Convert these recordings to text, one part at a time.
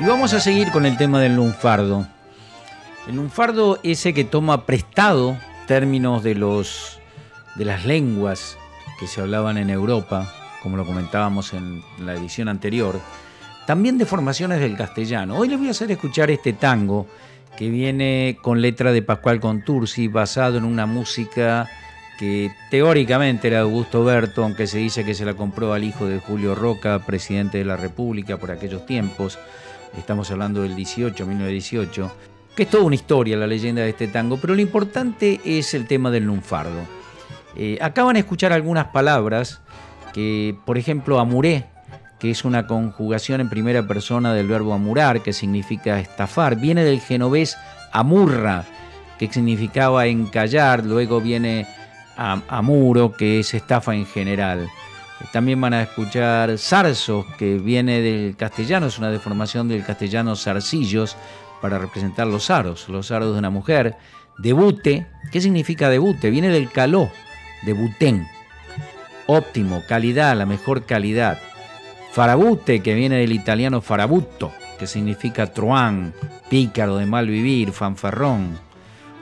Y vamos a seguir con el tema del lunfardo. El lunfardo ese que toma prestado términos de los de las lenguas que se hablaban en Europa, como lo comentábamos en la edición anterior, también de formaciones del castellano. Hoy les voy a hacer escuchar este tango que viene con letra de Pascual Contursi, basado en una música que teóricamente era Augusto Berto, aunque se dice que se la compró al hijo de Julio Roca, presidente de la República por aquellos tiempos estamos hablando del 18, 1918, que es toda una historia la leyenda de este tango, pero lo importante es el tema del lunfardo. Eh, acaban de escuchar algunas palabras que, por ejemplo, amuré, que es una conjugación en primera persona del verbo amurar, que significa estafar, viene del genovés amurra, que significaba encallar, luego viene amuro, que es estafa en general. También van a escuchar zarzos, que viene del castellano, es una deformación del castellano zarcillos para representar los aros, los aros de una mujer. Debute, ¿qué significa debute? Viene del caló, debutén. Óptimo, calidad, la mejor calidad. Farabute, que viene del italiano farabutto, que significa truán, pícaro, de mal vivir, fanfarrón.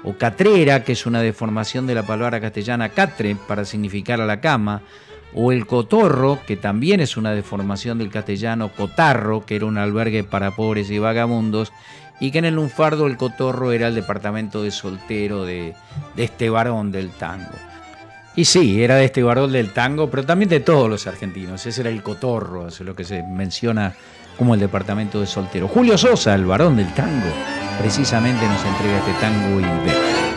O catrera, que es una deformación de la palabra castellana catre, para significar a la cama o el cotorro, que también es una deformación del castellano cotarro, que era un albergue para pobres y vagabundos, y que en el lunfardo el cotorro era el departamento de soltero de, este varón del tango. Y sí, era de este varón del tango, pero también de todos los argentinos. Ese era el cotorro, es lo que se menciona como el departamento de soltero. Julio Sosa, el varón del tango, precisamente nos entrega este tango y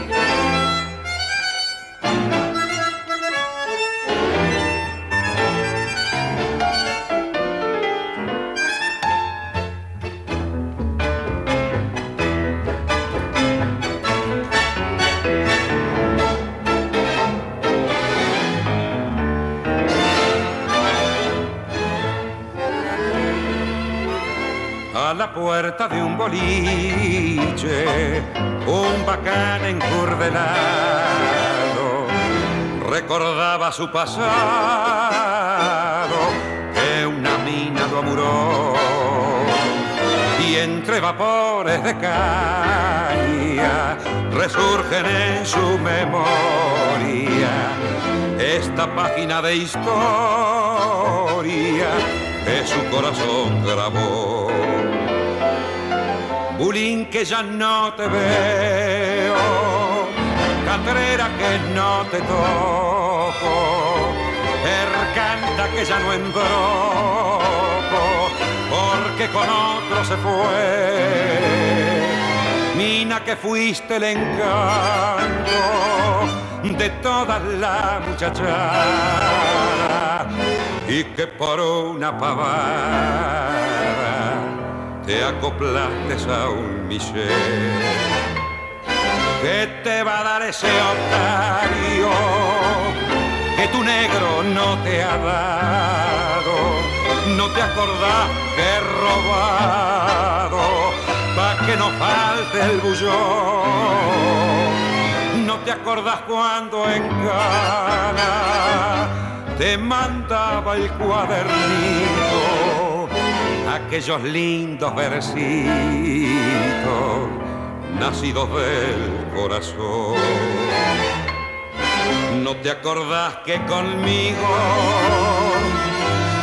ve. de un boliche, un bacán encurdelado, recordaba su pasado, que una mina lo amuró, y entre vapores de caña resurgen en su memoria esta página de historia que su corazón grabó Bulín que ya no te veo, Catrera que no te toco, Ercanta que ya no embroco, porque con otro se fue. Mina que fuiste el encanto de toda la muchacha y que por una pavada te acoplaste a un miser. ¿Qué te va a dar ese otario que tu negro no te ha dado? No te acordás que robado pa' que no falte el bullón. No te acordás cuando en cana te mandaba el cuadernito aquellos lindos versitos nacidos del corazón. ¿No te acordás que conmigo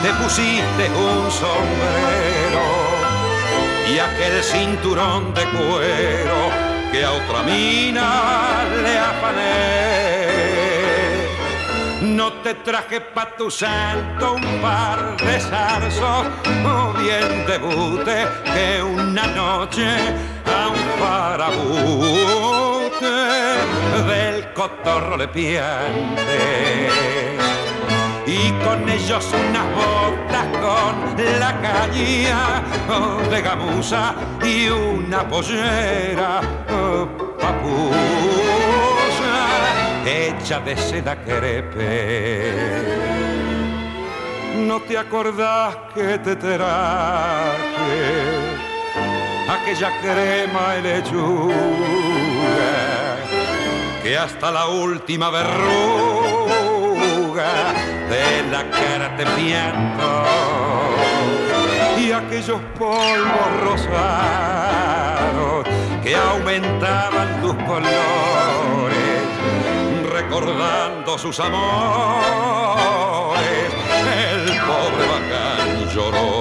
te pusiste un sombrero y aquel cinturón de cuero que a otra mina le No te traje pa' tu santo un par de zarzos o bien debute que una noche a un parabute del cotorro le piante. Y con ellos unas botas con la caña de gamuza y una pollera papu hecha de seda crepe. No te acordás que te traje aquella crema y lechuga que hasta la última verruga de la cara te pianto y aquellos polvos rosados que aumentaban tus colores, recordando sus amores, el pobre bacán lloró.